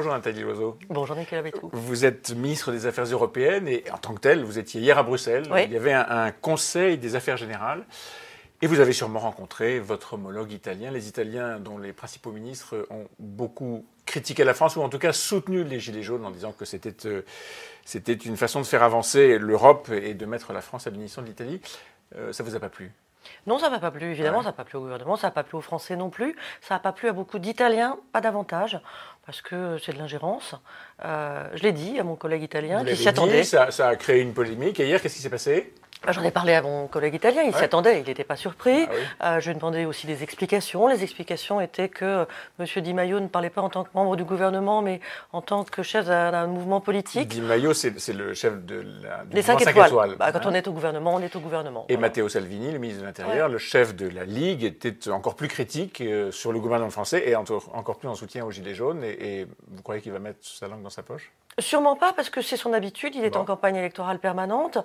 Bonjour Nathalie Loiseau. Bonjour Nicolas Bétou. Vous êtes ministre des Affaires européennes et en tant que tel, vous étiez hier à Bruxelles. Il y avait un, conseil des affaires générales. Et vous avez sûrement rencontré votre homologue italien, les Italiens dont les principaux ministres ont beaucoup critiqué la France, ou en tout cas soutenu les Gilets jaunes en disant que c'était euh, c'était une façon de faire avancer l'Europe et de mettre la France à l'unisson de l'Italie. Euh, ça vous a pas plu? Non, ça ne m'a pas plu, évidemment, ça n'a pas plu au gouvernement, ça n'a pas plu aux Français non plus, ça n'a pas plu à beaucoup d'Italiens, pas davantage, parce que c'est de l'ingérence. Euh, je l'ai dit à mon collègue italien qui s'y attendait. Ça, ça, a créé une polémique. Et hier, qu'est-ce qui s'est passé? J'en ai parlé à mon collègue italien, il s'y attendait, il n'était pas surpris. Ah euh, je lui ai demandé aussi des explications. Les explications étaient que euh, M. Di Maio ne parlait pas en tant que membre du gouvernement, mais en tant que chef d'un mouvement politique. Di Maio, c'est le chef de la, du des 5 étoiles. Bah, quand hein. on est au gouvernement, on est au gouvernement. Et Matteo Salvini, le ministre de l'Intérieur, le chef de la Ligue, était encore plus critique euh, sur le gouvernement français et encore plus en soutien aux Gilets jaunes. Et, vous croyez qu'il va mettre sa langue dans sa poche? Sûrement pas, parce que c'est son habitude, il est en campagne électorale permanente.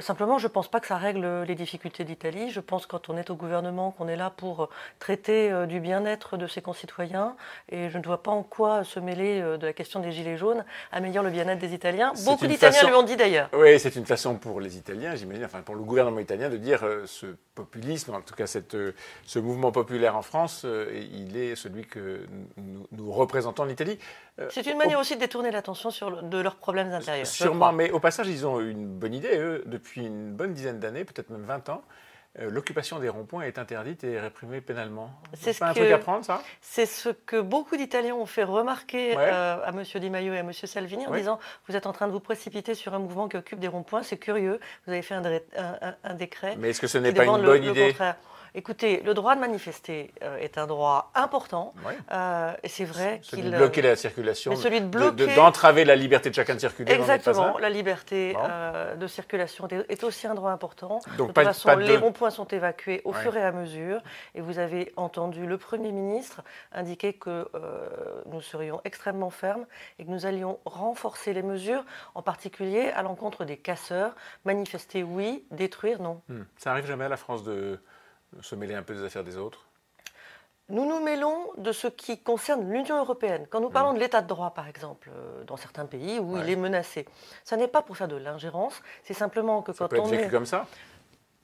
simplement, je ne pense pas que ça règle les difficultés d'Italie. Je pense quand on est au gouvernement qu'on est là pour traiter euh, du bien-être de ses concitoyens. Et je ne vois pas en quoi se mêler euh, de la question des Gilets jaunes améliore le bien-être des Italiens. Beaucoup d'Italiens lui ont dit d'ailleurs. Oui, c'est une façon pour les Italiens, j'imagine, enfin pour le gouvernement italien de dire euh, ce populisme, en tout cas cette, ce mouvement populaire en France, il est celui que nous, représentons en Italie. C'est une manière aussi de détourner l'attention sur de leurs problèmes intérieurs. Sûrement, mais au passage, ils ont une bonne idée, eux, depuis une bonne dizaine d'années, peut-être même 20 ans, euh, l'occupation des ronds-points est interdite et réprimée pénalement. C'est pas un truc à prendre, ça? C'est ce que beaucoup d'Italiens ont fait remarquer euh, à M. Di Maio et à M. Salvini en disant Vous êtes en train de vous précipiter sur un mouvement qui occupe des ronds-points, c'est curieux, vous avez fait un, décret. Mais est-ce que ce n'est pas une bonne idée? Écoutez, le droit de manifester euh, est un droit important. Euh, et c'est vrai qu'il. Celui de bloquer la circulation. Mais celui de bloquer. D'entraver la liberté de chacun de circuler. Exactement. la liberté euh, de circulation est aussi un droit important. Donc, de toute façon, les ronds-points sont évacués au fur et à mesure. Et vous avez entendu le Premier ministre indiquer que nous serions extrêmement fermes et que nous allions renforcer les mesures, en particulier à l'encontre des casseurs. Manifester, oui. Détruire, non. Hmm. Ça arrive jamais à la France de se mêler un peu des affaires des autres nous nous mêlons de ce qui concerne l'Union européenne. Quand nous parlons mmh. de l'état de droit, par exemple, euh, dans certains pays où il est menacé, ça n'est pas pour faire de l'ingérence, c'est simplement que ça quand peut on être vécu comme ça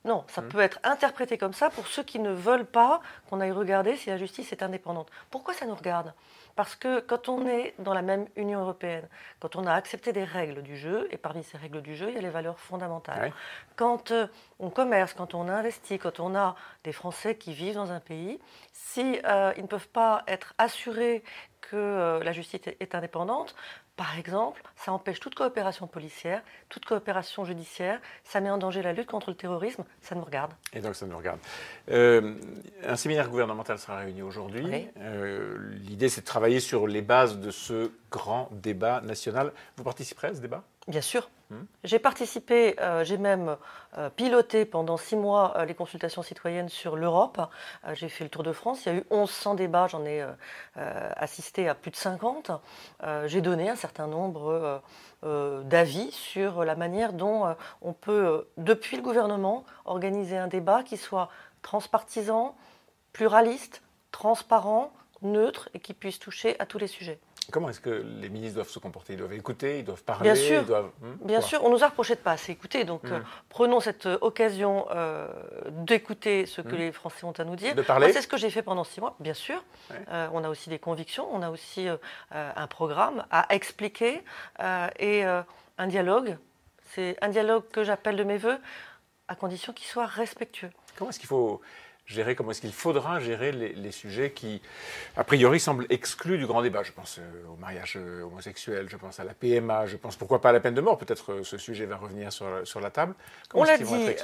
non, ça mmh. peut être interprété comme ça pour ceux qui ne veulent pas qu'on aille regarder si la justice est indépendante. Pourquoi ça nous regarde? Parce que quand on est dans la même Union européenne, quand on a accepté des règles du jeu, et parmi ces règles du jeu, il y a les valeurs fondamentales. Quand euh, on commerce, quand on investit, quand on a des Français qui vivent dans un pays, si euh, ils ne peuvent pas être assurés que euh, la justice est indépendante, par exemple, ça empêche toute coopération policière, toute coopération judiciaire, ça met en danger la lutte contre le terrorisme, ça nous regarde. Et donc ça nous regarde. Euh, un séminaire gouvernemental sera réuni aujourd'hui. Euh, l'idée, c'est de travailler sur les bases de ce grand débat national. Vous participerez à ce débat? Bien sûr. Hmm. J'ai participé, euh, j'ai même euh, piloté pendant six mois euh, les consultations citoyennes sur l'Europe. j'ai fait le tour de France. Il y a eu 1100 débats, j'en ai assisté à plus de 50. j'ai donné un certain nombre d'avis sur la manière dont on peut, depuis le gouvernement, organiser un débat qui soit transpartisan, pluraliste, transparent, neutre et qui puisse toucher à tous les sujets. Comment est-ce que les ministres doivent se comporter? Ils doivent écouter, ils doivent parler Bien sûr, doivent... Hmm, bien sûr. on nous a reproché de pas assez écouter, donc hmm. euh, prenons cette euh, occasion euh, d'écouter ce que hmm. les Français ont à nous dire. De parler C'est ce que j'ai fait pendant six mois, bien sûr. on a aussi des convictions, on a aussi un programme à expliquer et un dialogue. C'est un dialogue que j'appelle de mes voeux, à condition qu'il soit respectueux. Comment est-ce qu'il faut gérer, comment est-ce qu'il faudra gérer les, sujets qui, a priori, semblent exclus du grand débat. Je pense euh, au mariage euh, homosexuel, je pense à la PMA, je pense pourquoi pas à la peine de mort. Peut-être euh, ce sujet va revenir sur, sur la table. On l'a dit,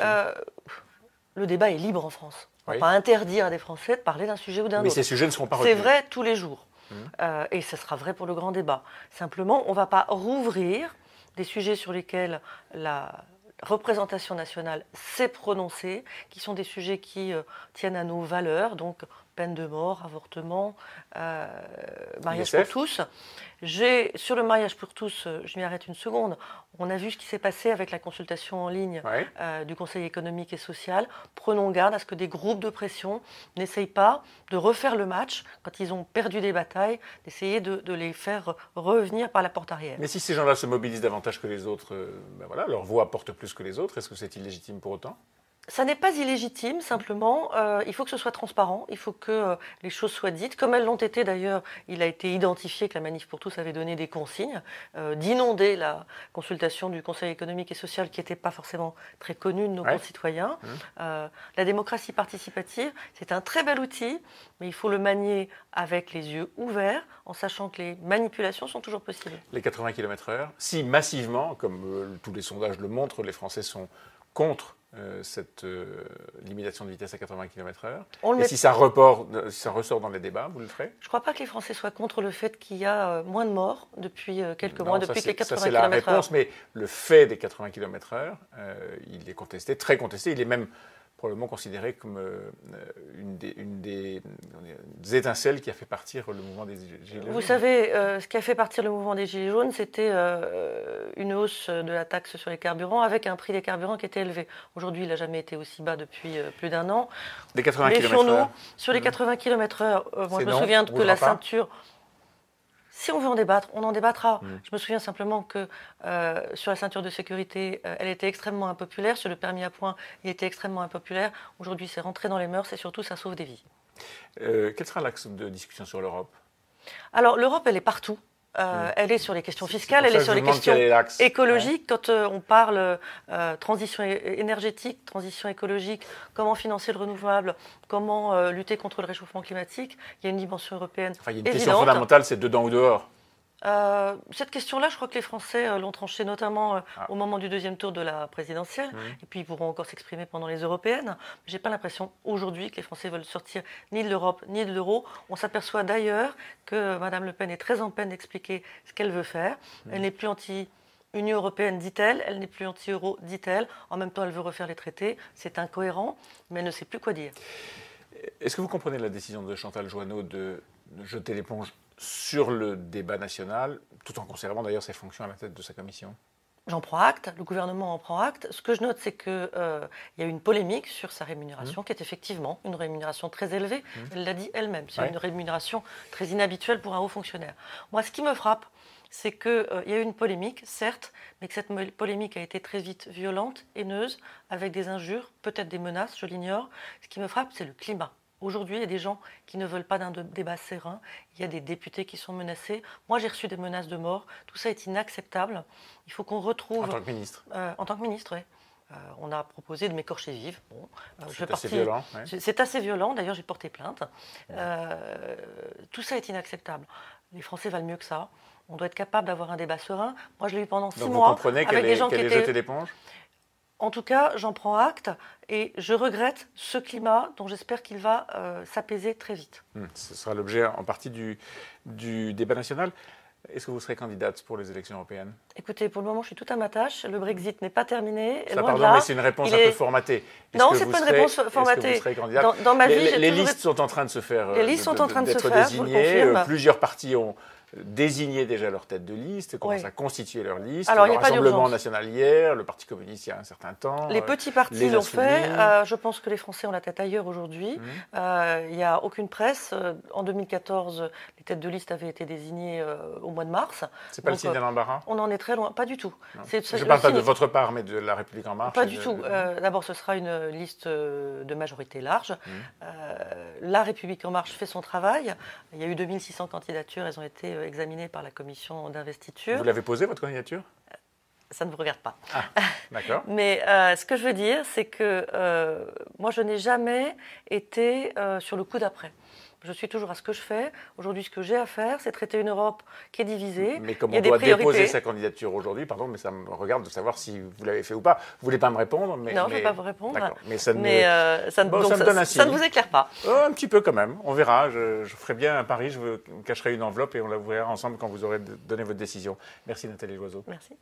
le débat est libre en France. On ne va pas interdire à des Français de parler d'un sujet ou d'un autre. Mais ces sujets ne seront pas C'est vrai tous les jours. Hum. et ce sera vrai pour le grand débat. Simplement, on ne va pas rouvrir des sujets sur lesquels la représentation nationale s'est prononcée, qui sont des sujets qui euh, tiennent à nos valeurs, donc peine de mort, avortement, mariage pour tous. Sur le mariage pour tous, je m'y arrête une seconde. On a vu ce qui s'est passé avec la consultation en ligne du Conseil économique et social. Prenons garde à ce que des groupes de pression n'essayent pas de refaire le match quand ils ont perdu des batailles, d'essayer de, les faire revenir par la porte arrière. Mais si ces gens-là se mobilisent davantage que les autres, ben voilà, leur voix porte plus que les autres, est-ce que c'est illégitime pour autant? Ça n'est pas illégitime, simplement, euh, il faut que ce soit transparent, il faut que euh, les choses soient dites. Comme elles l'ont été d'ailleurs, il a été identifié que la Manif pour tous avait donné des consignes euh, d'inonder la consultation du Conseil économique et social qui n'était pas forcément très connue de nos concitoyens. Mmh. la démocratie participative, c'est un très bel outil, mais il faut le manier avec les yeux ouverts, en sachant que les manipulations sont toujours possibles. Les 80 km/h, si massivement, comme tous les sondages le montrent, les Français sont contre euh, cette euh, limitation de vitesse à 80 km/h Et si ça, report, euh, si ça ressort dans les débats, vous le ferez? Je ne crois pas que les Français soient contre le fait qu'il y a moins de morts depuis quelques mois, depuis les 80 km/h. C'est la réponse, mais le fait des 80 km/h, il est contesté, très contesté. Il est même probablement considéré comme euh, une, des, étincelles qui a fait partir le mouvement des Gilets jaunes. Vous savez, euh, ce qui a fait partir le mouvement des Gilets jaunes, c'était euh, une hausse de la taxe sur les carburants avec un prix des carburants qui était élevé. Aujourd'hui, il n'a jamais été aussi bas depuis plus d'un an. Des 80 km/h Sur les 80 km/h, moi je me souviens que la ceinture. Si on veut en débattre, on en débattra. Mm. Je me souviens simplement que euh, sur la ceinture de sécurité, euh, elle était extrêmement impopulaire. Sur le permis à points, il était extrêmement impopulaire. Aujourd'hui, c'est rentré dans les mœurs et surtout, ça sauve des vies. Euh, quel sera l'axe de discussion sur l'Europe? Alors, l'Europe, elle est partout. Euh, elle est sur les questions fiscales, elle est sur les questions écologiques. Quand euh, on parle euh, transition énergétique, transition écologique, comment financer le renouvelable, comment lutter contre le réchauffement climatique, il y a une dimension européenne. Enfin, il y a une question fondamentale, c'est dedans ou dehors. Euh, cette question-là, je crois que les Français euh, l'ont tranchée notamment euh, ah. au moment du deuxième tour de la présidentielle, et puis ils pourront encore s'exprimer pendant les européennes. Je n'ai pas l'impression aujourd'hui que les Français veulent sortir ni de l'Europe ni de l'euro. On s'aperçoit d'ailleurs que Mme Le Pen est très en peine d'expliquer ce qu'elle veut faire. Elle n'est plus anti Union européenne, dit-elle, elle, n'est plus anti-euro, dit-elle. En même temps, elle veut refaire les traités. C'est incohérent, mais elle ne sait plus quoi dire. Est-ce que vous comprenez la décision de Chantal Joanneau de jeter l'éponge sur le débat national, tout en conservant d'ailleurs ses fonctions à la tête de sa commission J'en prends acte, le gouvernement en prend acte. Ce que je note, c'est qu'il euh, y a eu une polémique sur sa rémunération, mmh. qui est effectivement une rémunération très élevée. Mmh. Elle l'a dit elle-même, c'est une rémunération très inhabituelle pour un haut fonctionnaire. Moi, ce qui me frappe, c'est qu'il euh, y a eu une polémique, certes, mais que cette polémique a été très vite violente, haineuse, avec des injures, peut-être des menaces, je l'ignore. Ce qui me frappe, c'est le climat. Aujourd'hui, il y a des gens qui ne veulent pas d'un débat serein. Il y a des députés qui sont menacés. Moi, j'ai reçu des menaces de mort. Tout ça est inacceptable. Il faut qu'on retrouve. En tant que ministre euh, En tant que ministre, oui. Euh, on a proposé de m'écorcher vive. Bon, euh, c'est assez violent. C'est assez violent. D'ailleurs, j'ai porté plainte. tout ça est inacceptable. Les Français valent mieux que ça. On doit être capable d'avoir un débat serein. Moi, je l'ai eu pendant six mois. Vous comprenez avec des gens qui étaient... jeté l'éponge? En tout cas, j'en prends acte et je regrette ce climat dont j'espère qu'il va euh, s'apaiser très vite. Hmm, ce sera l'objet en partie du, débat national. Est-ce que vous serez candidate pour les élections européennes? Écoutez, pour le moment, je suis tout à ma tâche. Le Brexit n'est pas terminé. Ça, pardon, mais c'est une réponse un peu formatée. Non, c'est pas une réponse formatée. Serez dans, ma vie, les, listes sont en train de se faire. Les listes sont en train de se faire. Désignées. Euh, plusieurs partis ont désigner déjà leur tête de liste, commencent à constituer leur liste. Alors, le Rassemblement national hier, le Parti communiste il y a un certain temps. Les petits partis l'ont fait. Euh, je pense que les Français ont la tête ailleurs aujourd'hui. Mhm. Euh, il n'y a aucune presse. Euh, en 2014, les têtes de liste avaient été désignées au mois de mars. C'est pas le signe d'un embarras On en est très loin. Pas du tout. je ne parle pas de votre part, mais de la République en marche. Pas du tout. D'abord, ce sera une liste de majorité large. Mhm. la République en marche fait son travail. Il y a eu 2600 candidatures. Elles ont été euh, examiné par la commission d'investiture. Vous l'avez posé, votre candidature? Euh, ça ne vous regarde pas. Ah, d'accord. Mais euh, ce que je veux dire, c'est que moi, je n'ai jamais été sur le coup d'après. Je suis toujours à ce que je fais. Aujourd'hui, ce que j'ai à faire, c'est traiter une Europe qui est divisée. Mais comme on doit déposer sa candidature aujourd'hui, pardon, mais ça me regarde de savoir si vous l'avez fait ou pas. Vous voulez pas me répondre mais, Non, je ne vais pas vous répondre. Mais ça, euh, ça, me, ça, donne un ça ne vous éclaire pas. Oh, un petit peu quand même. On verra. Je, ferai bien un pari. Je vous cacherai une enveloppe et on la verra ensemble quand vous aurez donné votre décision. Merci Nathalie Loiseau. Merci.